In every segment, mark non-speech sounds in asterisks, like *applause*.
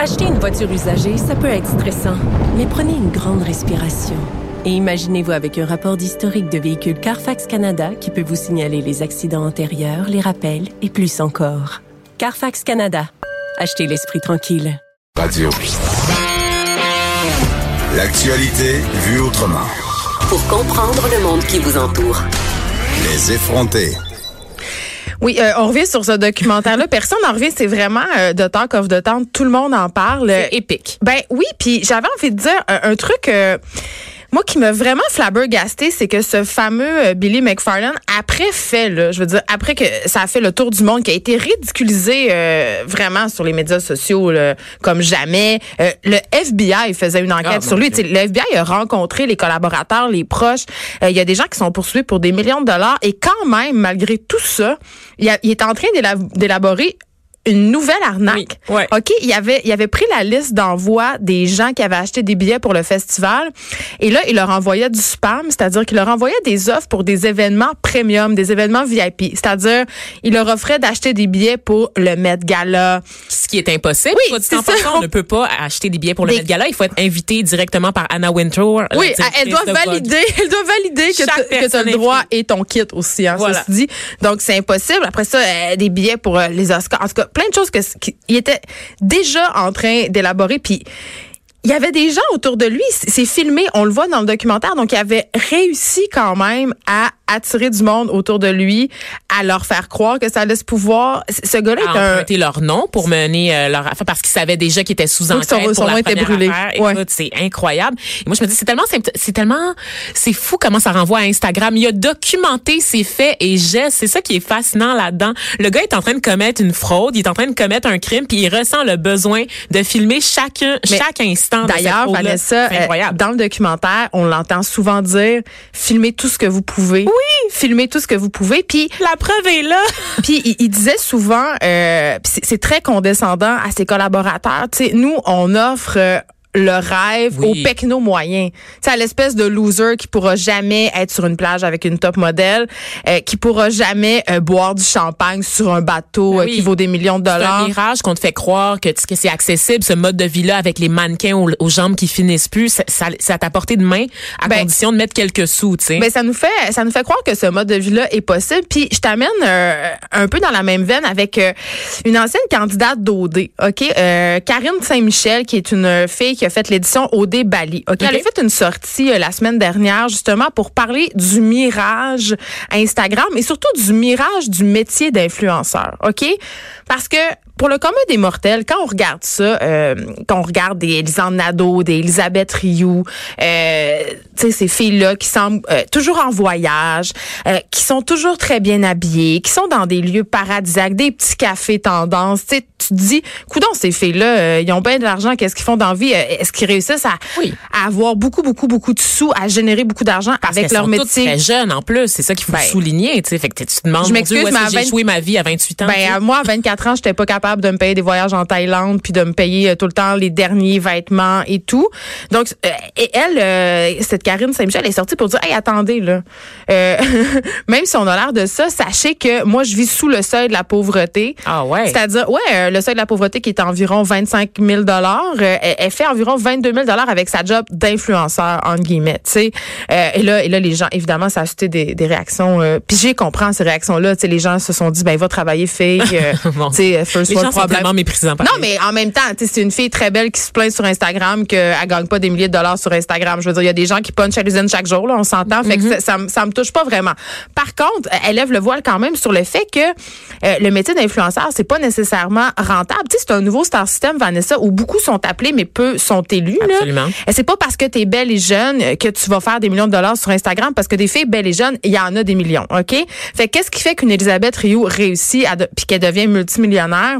Acheter une voiture usagée, ça peut être stressant, mais prenez une grande respiration. Et imaginez-vous avec un rapport d'historique de véhicule Carfax Canada qui peut vous signaler les accidents antérieurs, les rappels et plus encore. Carfax Canada. Achetez l'esprit tranquille. Radio. L'actualité vue autrement. Pour comprendre le monde qui vous entoure. Les effronter. Oui, euh, on revient sur ce documentaire-là. Personne n'en revient. C'est vraiment euh, de Talk of the Town. Tout le monde en parle. C'est épique. Ben oui, puis j'avais envie de dire un, un truc. Euh, moi, qui m'a vraiment flabbergasté, c'est que ce fameux euh, Billy McFarlane, après fait, là, je veux dire, après que ça a fait le tour du monde, qui a été ridiculisé euh, vraiment sur les médias sociaux là, comme jamais. Euh, le FBI faisait une enquête Ah, sur lui. Le FBI a rencontré les collaborateurs, les proches. Euh, Il y a des gens qui sont poursuivis pour des millions de dollars. Et quand même, malgré tout ça, il, a- il est en train d'éla- d'élaborer une nouvelle arnaque. Oui, ouais. OK, il avait, il avait pris la liste d'envoi des gens qui avaient acheté des billets pour le festival et là, il leur envoyait du spam, c'est-à-dire qu'il leur envoyait des offres pour des événements premium, des événements VIP, c'est-à-dire il leur offrait d'acheter des billets pour le Met Gala. Ce qui est impossible. Oui, en ça. on ne peut pas acheter des billets pour le Des- Met Gala. Il faut être invité directement par Anna Wintour. Oui, elle doit Vogue. valider, *laughs* elle doit valider que tu- as le droit et ton kit aussi, hein, Voilà. dit. Donc, c'est impossible. Après ça, euh, des billets pour euh, les Oscars. En tout cas, plein de choses que, qui- il était déjà en train d'élaborer. Puis, il y avait des gens autour de lui. C'est filmé, on le voit dans le documentaire. Donc, il avait réussi quand même à attirer du monde autour de lui, à leur faire croire que ça allait se pouvoir. Ce gars-là est un... emprunter leur nom pour mener euh, leur affaire parce qu'ils savaient déjà qu'ils étaient sous enquête son- pour la nom était brûlé. Ouais. Écoute, c'est incroyable. Et moi, je me dis, c'est tellement, simple- c'est tellement, c'est fou comment ça renvoie à Instagram. Il a documenté ses faits et gestes. C'est ça qui est fascinant là-dedans. Le gars est en train de commettre une fraude, il est en train de commettre un crime, puis il ressent le besoin de filmer chacun, Mais chaque instant. D'ailleurs. Vanessa, euh, incroyable. dans le documentaire, on l'entend souvent dire filmez tout ce que vous pouvez. Oui, filmez tout ce que vous pouvez. Puis, La preuve est là. *laughs* puis il, il disait souvent, euh, c'est très condescendant à ses collaborateurs. Tu sais, nous, on offre. euh, le rêve Oui. au pecno moyen. Tu sais, à l'espèce de loser qui pourra jamais être sur une plage avec une top modèle, euh, qui pourra jamais euh, boire du champagne sur un bateau Ben euh, qui vaut des millions de C'est un dollars. mirage qu'on te fait croire que, que c'est accessible, ce mode de vie-là, avec les mannequins aux, aux jambes qui finissent plus. Ça, ça, à ta portée de main, à Ben, condition de mettre quelques sous, tu sais. Ben ça nous fait ça nous fait croire que ce mode de vie là est possible. Puis je t'amène euh, un peu dans la même veine avec une ancienne candidate d'OD, OK? Euh, Karine Saint-Michel qui est une fille qui a fait l'édition OD Bali. OK, elle a fait une sortie euh, la semaine dernière justement pour parler du mirage Instagram et surtout du mirage du métier d'influenceur. OK? Parce que pour le commun des mortels, quand on regarde ça, euh, quand on regarde des Elisande Nadeau, des Elisabeth Rioux, euh, ces filles-là qui semblent euh, toujours en voyage, euh, qui sont toujours très bien habillées, qui sont dans des lieux paradisiaques, des petits cafés tendance, tu te dis, coudons, ces filles-là, ils ont bien de l'argent, qu'est-ce qu'ils font dans la vie? Euh, Est-ce qu'ils réussissent à, Oui. à avoir beaucoup, beaucoup, beaucoup de sous, à générer beaucoup d'argent avec leur sont toutes métier? très jeunes en plus, c'est ça qu'il faut Ben, souligner. Fait que tu te demandes, je m'excuse, mais j'ai 20 joué ma vie à 28 ans? Ben, à moi, à 24 ans, j'étais pas capable de me payer des voyages en Thaïlande puis de me payer euh, tout le temps les derniers vêtements et tout. Donc, euh, et elle, euh, cette Karine Saint-Michel, elle est sortie pour dire, hey, attendez, là, *laughs* même si on a l'air de ça, sachez que moi, je vis sous le seuil de la pauvreté. Ah ouais. C'est-à-dire, ouais, le seuil de la pauvreté qui est environ 25 000 dollars, elle, elle fait environ 22 000 dollars avec sa job d'influenceur, entre guillemets, tu sais. Euh, et là, et là, les gens, évidemment, ça a suscité des, des réactions. Euh, puis j'ai comprends ces réactions-là. Tu sais, les gens se sont dit, ben, va travailler fille, euh, *laughs* Bon. tu sais, first Les gens sont tellement méprisants. Non, mais en même temps, tu sais, c'est une fille très belle qui se plaint sur Instagram qu'elle gagne pas des milliers de dollars sur Instagram. Je veux dire, il y a des gens qui punchent à l'usine chaque jour, là, on s'entend. Fait que ça, ça me touche pas vraiment. Par contre, elle lève le voile quand même sur le fait que euh, le métier d'influenceur, c'est pas nécessairement rentable. Tu sais, c'est un nouveau star system, Vanessa, où beaucoup sont appelés, mais peu sont élus. Absolument. Et c'est pas parce que tu es belle et jeune que tu vas faire des millions de dollars sur Instagram, parce que des filles belles et jeunes, il y en a des millions, OK? Fait que qu'est-ce qui fait qu'une Elisabeth Rioux réussit à de- puis qu'elle devient multimillionnaire?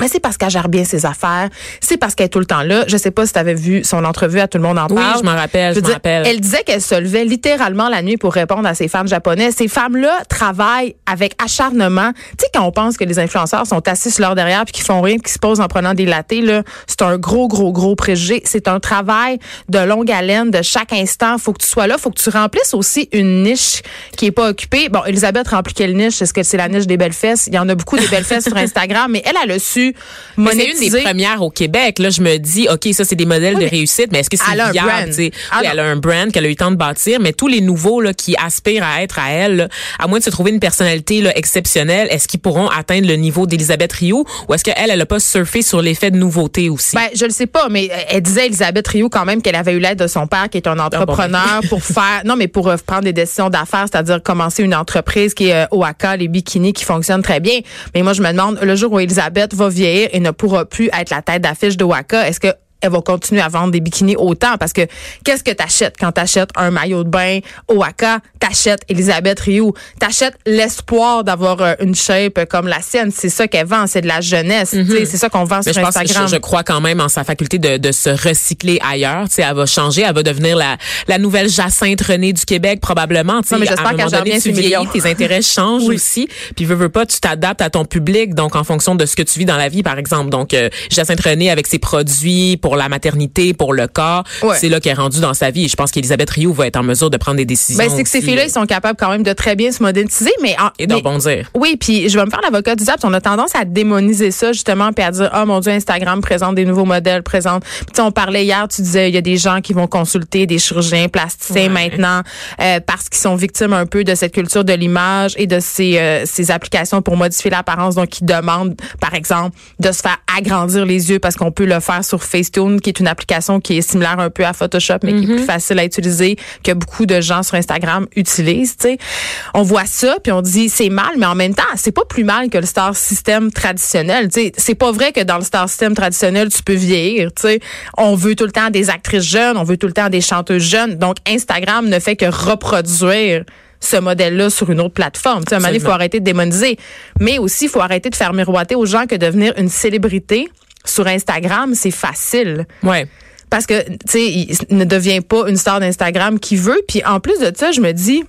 Mais c'est parce qu'elle gère bien ses affaires. C'est parce qu'elle est tout le temps là. Je sais pas si tu avais vu son entrevue à Tout le monde en Oui, parle. je m'en rappelle, veux je m'en rappelle. Elle disait qu'elle se levait littéralement la nuit pour répondre à ces femmes japonaises. Ces femmes-là travaillent avec acharnement. Tu sais, quand on pense que les influenceurs sont assis sur leur derrière puis qu'ils font rien, qu'ils se posent en prenant des latés, là, c'est un gros, gros, gros préjugé. C'est un travail de longue haleine, de chaque instant. Faut que tu sois là. Faut que tu remplisses aussi une niche qui est pas occupée. Bon, Elisabeth remplit quelle niche? Est-ce que c'est la niche des belles fesses? Il y en a beaucoup des belles fesses sur Instagram, mais elle, elle a su Mais c'est une monétiser. des premières au Québec. Là, je me dis, OK, ça, c'est des modèles Oui, de réussite, mais est-ce que c'est un viable? brand. Ah oui, elle a un brand qu'elle a eu le temps de bâtir, mais tous les nouveaux là, qui aspirent à être à elle, là, à moins de se trouver une personnalité là, exceptionnelle, est-ce qu'ils pourront atteindre le niveau d'Elisabeth Rio ou est-ce qu'elle, elle a pas surfé sur l'effet de nouveauté aussi? Ben, je le sais pas, mais euh, elle disait Elisabeth Rio quand même qu'elle avait eu l'aide de son père, qui est un entrepreneur, *laughs* pour faire, non, mais pour euh, prendre des décisions d'affaires, c'est-à-dire commencer une entreprise qui est euh, Oaka, les bikinis, qui fonctionne très bien. Mais moi, je me demande, le jour où Elisabeth va vieillir et ne pourra plus être la tête d'affiche de Oaka, est-ce que elle va continuer à vendre des bikinis autant parce que qu'est-ce que t'achètes? Quand t'achètes un maillot de bain Oaka, t'achètes Elisabeth Rioux, t'achètes l'espoir d'avoir euh, une shape comme la sienne, c'est ça qu'elle vend, c'est de la jeunesse, sais, c'est ça qu'on vend Mhm. Mais sur je pense, Instagram. je, je crois quand même en sa faculté de, de se recycler ailleurs. Tu sais, elle va changer, elle va devenir la, la nouvelle Jacinthe Renée du Québec probablement. Non, mais j'espère qu'elle gère bien ses millions. tes intérêts *laughs* changent aussi. Puis veux, veux pas, tu t'adaptes à ton public, donc en fonction de ce que tu vis dans la vie, par exemple. Donc euh, Jacinthe Renée avec ses produits pour la maternité, pour le corps, Ouais. c'est là qu'elle est rendue dans sa vie. Et je pense qu'Elisabeth Rioux va être en mesure de prendre des décisions. Ben, c'est que ces filles-là, euh, ils sont capables quand même de très bien se moderniser, mais, en- et de rebondir. oui, puis je vais me faire l'avocat du diable. On a tendance à démoniser ça justement, puis à dire oh mon Dieu, Instagram présente des nouveaux modèles, présente. Puis tu sais, on parlait hier, tu disais il y a des gens qui vont consulter des chirurgiens plasticiens Ouais. maintenant euh, parce qu'ils sont victimes un peu de cette culture de l'image et de ces euh, ces applications pour modifier l'apparence. Donc ils demandent, par exemple, de se faire agrandir les yeux parce qu'on peut le faire sur Qui est une application qui est similaire un peu à Photoshop, mais qui est plus facile à utiliser que beaucoup de gens sur Instagram utilisent. Tu sais, on voit ça puis on dit c'est mal, mais en même temps c'est pas plus mal que le star system traditionnel. C'est pas vrai que dans le star system traditionnel tu peux vieillir. Tu sais, on veut tout le temps des actrices jeunes, on veut tout le temps des chanteuses jeunes. Donc Instagram ne fait que reproduire ce modèle-là sur une autre plateforme. Tu sais, à un moment donné, il faut arrêter de démoniser. Mais aussi, il faut arrêter de faire miroiter aux gens que devenir une célébrité sur Instagram, c'est facile Ouais. parce que tu sais il ne devient pas une star d'Instagram qui veut puis en plus de ça je me dis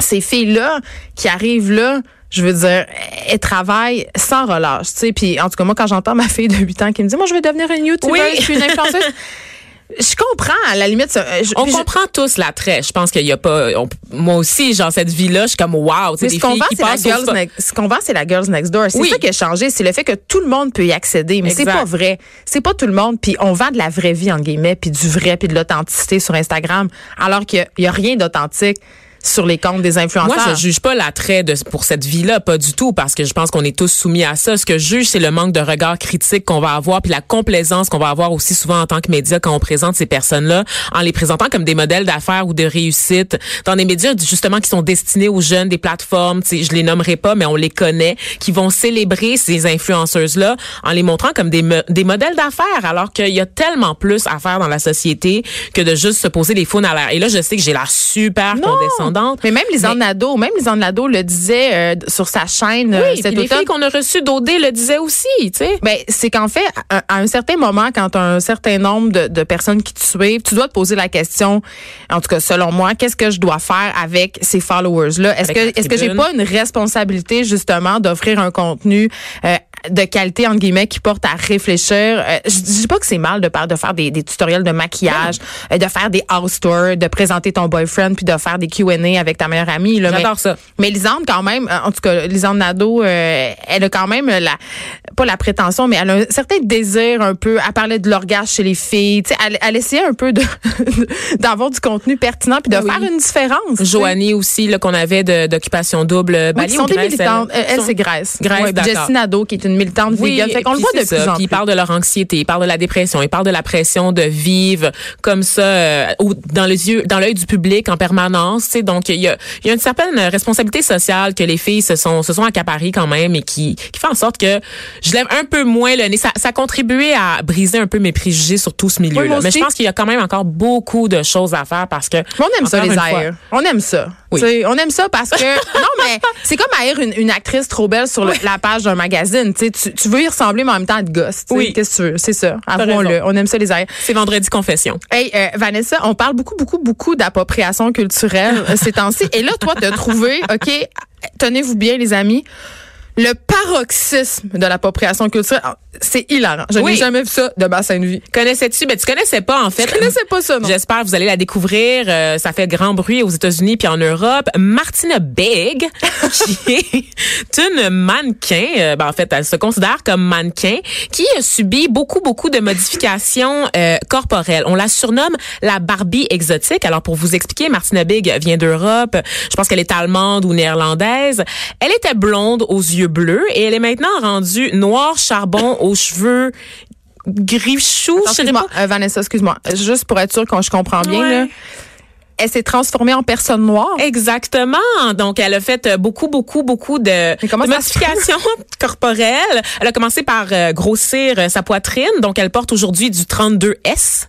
ces filles là qui arrivent là je veux dire, elles travaillent sans relâche, tu sais. Puis en tout cas, moi, quand j'entends ma fille de 8 ans qui me dit, moi, je vais devenir une YouTuber, Oui. je suis une influenceuse. *laughs* je comprends, à la limite. je- On je- comprend tous l'attrait. Je pense qu'il y a pas. on- moi aussi, genre cette vie-là, je suis comme wow. des ce qu'on vend, c'est la girls next, ce qu'on vend, c'est la girls next door. C'est Oui. ça qui a changé, c'est le fait que tout le monde peut y accéder, mais c'est pas vrai. C'est pas tout le monde. Puis on vend de la vraie vie en guillemets, puis du vrai, puis de l'authenticité sur Instagram, alors qu'il y y a rien d'authentique sur les comptes des influenceurs. Moi, je juge pas l'attrait de pour cette vie-là, pas du tout, parce que je pense qu'on est tous soumis à ça. Ce que je juge, c'est le manque de regard critique qu'on va avoir, puis la complaisance qu'on va avoir aussi souvent en tant que média quand on présente ces personnes-là, en les présentant comme des modèles d'affaires ou de réussite dans des médias justement qui sont destinés aux jeunes, des plateformes, je les nommerai pas, mais on les connaît, qui vont célébrer ces influenceuses-là en les montrant comme des, mo- des modèles d'affaires, alors qu'il y a tellement plus à faire dans la société que de juste se poser les faunes à l'air. Et là, je sais que j'ai la super Non. Mais même Lisanne Mais- Nadeau, même Nadeau le disait euh, sur sa chaîne euh, Oui, cet les filles qu'on a reçues d'OD le disaient aussi, tu sais. Ben, c'est qu'en fait, à, à un certain moment, quand as un certain nombre de, de personnes qui te suivent, tu dois te poser la question, en tout cas selon moi, qu'est-ce que je dois faire avec ces followers-là? Est-ce que est-ce que j'ai pas une responsabilité justement d'offrir un contenu euh, de qualité entre guillemets qui porte à réfléchir. Euh, je dis pas que c'est mal de, de faire des, des tutoriels de maquillage, euh, de faire des house tours, de présenter ton boyfriend puis de faire des Q&A avec ta meilleure amie. J'adore Mais- ça. mais Lisande, quand même, euh, en tout cas, Lisande Nadeau, euh, elle a quand même la, pas la prétention, mais elle a un certain désir un peu à parler de l'orgasme chez les filles. Tu sais, elle, elle essayait un peu de *laughs* d'avoir du contenu pertinent puis de Oui. faire une différence. Joanie aussi, là, qu'on avait de- d'occupation double. Oui, Bali qui sont ou des militantes. elle? Elle, c'est Grèce. Grèce, Ouais. Jessie Nadeau, qui est une militante vegan. Fait qu'on le voit de plus en plus. ils parlent de leur anxiété, ils parlent de la dépression, ils parlent de la pression de vivre comme ça euh, au- dans les yeux, dans l'œil du public en permanence. Donc il y a, il y a une certaine responsabilité sociale que les filles se sont se sont accaparées quand même et qui qui fait en sorte que je lève un peu moins le nez. Ça, ça a contribué à briser un peu mes préjugés sur tout ce Oui, milieu-là. Mais je pense qu'il y a quand même encore beaucoup de choses à faire parce que On aime ça, les aïrs. On aime ça. Oui. On aime ça parce que, *laughs* non, mais c'est comme haïr une, une actrice trop belle sur le- la page d'un magazine. Tu, veux y ressembler, mais en même temps être gosse. Oui. Qu'est-ce que tu veux? C'est ça. Avouons-le. On aime ça, les aïrs. C'est vendredi confession. Hey, euh, Vanessa, on parle beaucoup, beaucoup, beaucoup d'appropriation culturelle euh, ces temps-ci. Et là, toi, t'as trouvé, OK, tenez-vous bien, les amis, le paroxysme de l'appropriation culturelle. Ah, C'est hilarant. Je Oui. n'ai jamais vu ça de de vie. Connaissais-tu? Ben, tu connaissais pas, en fait. Je connaissais pas ça, non. J'espère que vous allez la découvrir. Euh, ça fait grand bruit aux États-Unis puis en Europe. Martina Big, *laughs* qui est une mannequin, euh, ben, en fait, elle se considère comme mannequin, qui a subi beaucoup, beaucoup de modifications euh, corporelles. On la surnomme la Barbie exotique. Alors, pour vous expliquer, Martina Big vient d'Europe. Je pense qu'elle est allemande ou néerlandaise. Elle était blonde aux yeux bleus et elle est maintenant rendue noire charbon aux cheveux gris chou. Excuse-moi, euh, Vanessa, excuse-moi. Juste pour être sûr que je comprends bien, Ouais. là. Elle s'est transformée en personne noire? Exactement. Donc, elle a fait euh, beaucoup, beaucoup, beaucoup de, de modifications *laughs* corporelles. Elle a commencé par euh, grossir euh, sa poitrine. Donc, elle porte aujourd'hui du 32S.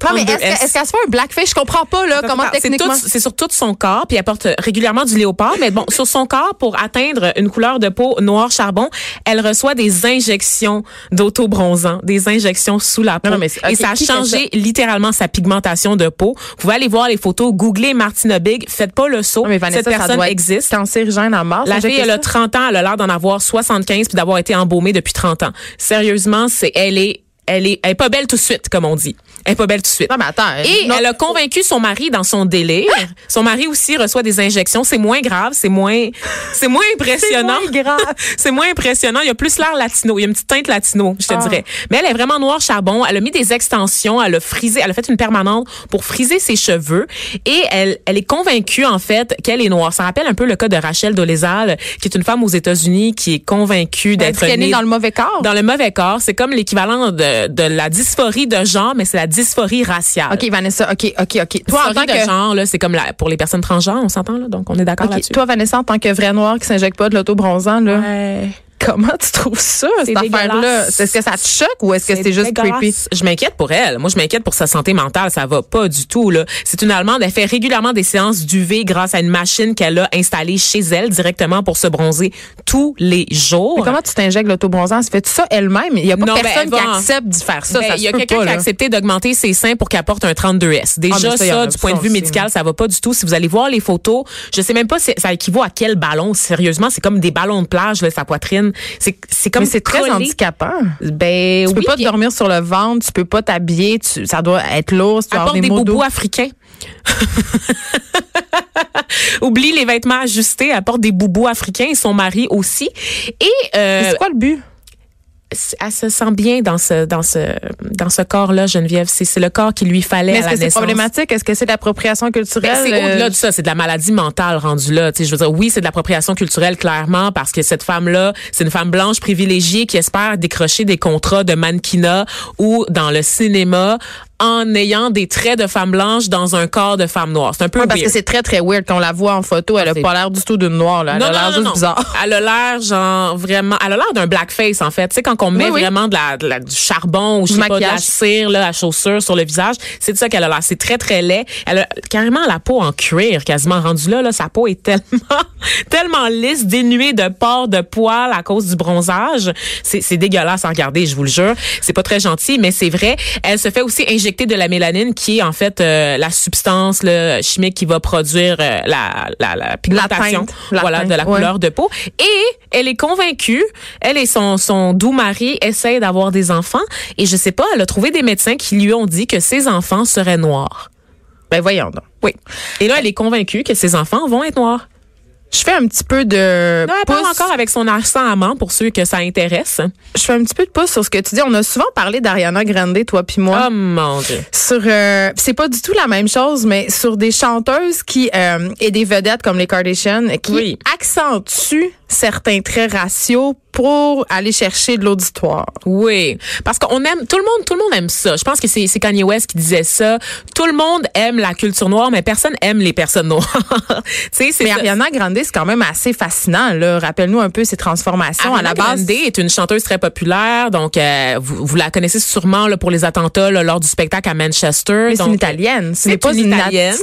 Toi, mais est-ce 32S. que- est-ce qu'elle se fait un blackface? Je comprends pas, là, comment C'est techniquement. C'est sur tout son corps, puis elle porte régulièrement du léopard. Mais bon, sur son corps, pour atteindre une couleur de peau noir charbon, elle reçoit des injections d'auto-bronzant, des injections sous la peau. Non, non, mais c'est- Et ça a changé littéralement sa pigmentation de peau. Vous pouvez aller voir les photos, googlez Martina Big, faites pas le saut. Non, mais Vanessa, Cette ça personne doit être existe. cancérigène à mort. La ça, fille, elle a ça? 30 ans, elle a l'air d'en avoir 75 puis d'avoir été embaumée depuis 30 ans. Sérieusement, c'est elle est elle est elle est pas belle tout de suite comme on dit. Elle est pas belle tout de suite. Non, mais attends. Et non, elle a convaincu son mari dans son délire. Son mari aussi reçoit des injections. C'est moins grave, c'est moins, c'est moins impressionnant. C'est moins grave. *laughs* c'est moins impressionnant. Il y a plus l'air latino. Il y a une petite teinte latino, je te Ah. dirais. Mais elle est vraiment noire charbon. Elle a mis des extensions. Elle a frisé. Elle a fait une permanente pour friser ses cheveux. Et elle, elle est convaincue, en fait, qu'elle est noire. Ça rappelle un peu le cas de Rachel Dolezal, qui est une femme aux États-Unis qui est convaincue d'être est née née dans le mauvais corps. dans le mauvais corps. C'est comme l'équivalent de, de la dysphorie de genre, mais c'est la dysphorie raciale. OK, Vanessa, OK, OK, OK. Toi, en tant de que. genre, là, c'est comme la, pour les personnes transgenres, on s'entend, là. Donc, on est d'accord OK, là-dessus. toi, Vanessa, en tant que vraie noire qui s'injecte pas de l'auto-bronzant, là, Ouais. Comment tu trouves ça, cette affaire-là? Est-ce que ça te choque ou est-ce que c'est juste creepy? Je m'inquiète pour elle. Moi, je m'inquiète pour sa santé mentale. Ça va pas du tout, là. C'est une Allemande. Elle fait régulièrement des séances d'UV grâce à une machine qu'elle a installée chez elle directement pour se bronzer tous les jours. Mais comment tu t'injectes l'auto-bronzant? Ça fait ça elle-même? Il n'y a pas Non, ben, personne qui accepte d'y faire ça. Ben, il y a quelqu'un qui a accepté d'augmenter ses seins pour qu'elle porte un 32S. Déjà, Ah, mais ça, y du point de vue aussi. médical, ça va pas du tout. Si vous allez voir les photos, je sais même pas si ça équivaut à quel ballon. Sérieusement, c'est comme des ballons de plage, là, sa poitrine. C'est, c'est comme c'est très handicapant. Ben, Tu peux pas puis dormir sur le ventre, tu peux pas t'habiller, tu- ça doit être lourd, tu apporte des boubous africains. *laughs* Oublie les vêtements ajustés, apporte des boubous africains et son mari aussi. Et euh, C'est quoi le but? Elle se sent bien dans ce dans ce dans ce corps-là, Geneviève. C'est, c'est le corps qu'il lui fallait Mais à est-ce la que c'est naissance. problématique? Est-ce que c'est de l'appropriation culturelle? Ben, c'est Euh, au-delà de ça, c'est de la maladie mentale rendue là. Tu sais, je veux dire, oui, c'est de l'appropriation culturelle clairement parce que cette femme-là, c'est une femme blanche privilégiée qui espère décrocher des contrats de mannequinat ou dans le cinéma en ayant des traits de femme blanche dans un corps de femme noire. C'est un peu Ouais, parce que c'est très, très weird. Quand on la voit en photo, elle a c'est- pas l'air du tout d'une noire, là. Elle a l'air juste bizarre. *laughs* Elle a l'air genre vraiment, elle a l'air d'un blackface en fait. Tu sais quand on met Oui, oui. vraiment de la, de la- du charbon ou je sais pas de la cire là à chaussure sur le visage, c'est de ça qu'elle a l'air. C'est très très laid. Elle a carrément la peau en cuir quasiment rendue là là, sa peau est tellement *laughs* tellement lisse, dénuée de pores de poils à cause du bronzage. C'est c'est dégueulasse à regarder, je vous le jure. C'est pas très gentil, mais c'est vrai. Elle se fait aussi injecter de la mélanine qui est en fait euh, la substance là, chimique qui va produire euh, la, la, la pigmentation teinte. La voilà, teinte, de la ouais. couleur de peau. Et elle est convaincue, elle et son, son doux mari essayent d'avoir des enfants. Et je sais pas, elle a trouvé des médecins qui lui ont dit que ses enfants seraient noirs. Ben, voyons donc. Oui. Et là, elle est convaincue que ses enfants vont être noirs. Je fais un petit peu de Là, elle parle pouce. encore avec son accent amant pour ceux que ça intéresse. Je fais un petit peu de pouce sur ce que tu dis. On a souvent parlé d'Ariana Grande, toi puis moi. Oh mon Dieu. sur euh, c'est pas du tout la même chose mais sur des chanteuses qui euh, et des vedettes comme les Kardashians qui Oui. accentuent certains traits raciaux pour aller chercher de l'auditoire. Oui, parce qu'on aime tout le monde, tout le monde aime ça. Je pense que c'est c'est Kanye West qui disait ça. Tout le monde aime la culture noire, mais personne aime les personnes noires. *laughs* tu sais, c'est Mais. Ariana Grande c'est quand même assez fascinant là. Rappelle-nous un peu ses transformations Ariana à la base. Grande est une chanteuse très populaire, donc euh, vous, vous la connaissez sûrement là, pour les attentats là, lors du spectacle à Manchester. Mais c'est une italienne, ce C'est n'est pas une italienne,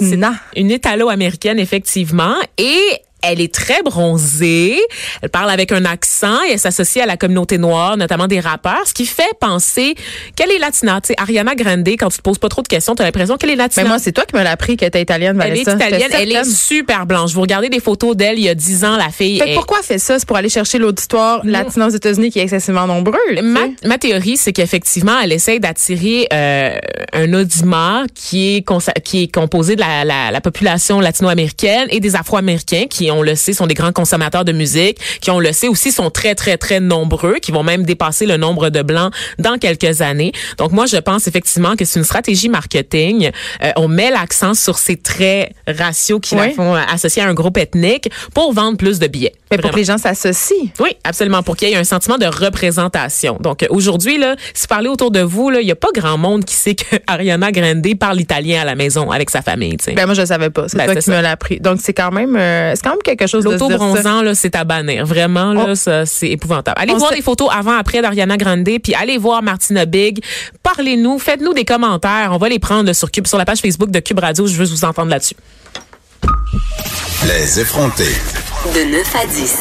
une italo-américaine effectivement, et Elle est très bronzée. Elle parle avec un accent et elle s'associe à la communauté noire, notamment des rappeurs, ce qui fait penser qu'elle est latina. Tu sais, Ariana Grande, quand tu te poses pas trop de questions, tu as l'impression qu'elle est latina. Mais moi, c'est toi qui me l'as appris qu'elle était italienne, elle est Vanessa. italienne, elle est super blanche. Vous regardez des photos d'elle il y a 10 ans, la fille Fait est- pourquoi elle fait ça? C'est pour aller chercher l'auditoire latino aux États-Unis qui est excessivement nombreux. Ma, ma théorie, c'est qu'effectivement, elle essaye d'attirer euh, un audimat qui est, qui est composé de la, la, la population latino-américaine et des Afro-Américains qui, on le sait, sont des grands consommateurs de musique, qui, on le sait aussi, sont très, très, très nombreux, qui vont même dépasser le nombre de Blancs dans quelques années. Donc, moi, je pense effectivement que c'est une stratégie marketing. Euh, on met l'accent sur ces traits raciaux qui la Oui. font euh, associer à un groupe ethnique pour vendre plus de billets. Mais pour que les gens s'associent. Oui, absolument, pour qu'il y ait un sentiment de représentation. Donc aujourd'hui, là, si vous parlez autour de vous, là, il n'y a pas grand monde qui sait que *laughs* Ariana Grande parle italien à la maison avec sa famille. tu sais. Ben moi, je le savais pas. C'est Ben, toi qui ça. me l'as appris. Donc, c'est quand même, euh, c'est quand même quelque chose. L'auto-bronzant, là, c'est à bannir. Vraiment, là, On- ça, c'est épouvantable. Allez on voir les photos avant-après d'Ariana Grande, puis allez voir Martina Big. Parlez-nous, faites-nous des commentaires. On va les prendre sur Cube, sur la page Facebook de Cube Radio. Je veux vous entendre là-dessus. Les effrontés. De 9 à 10.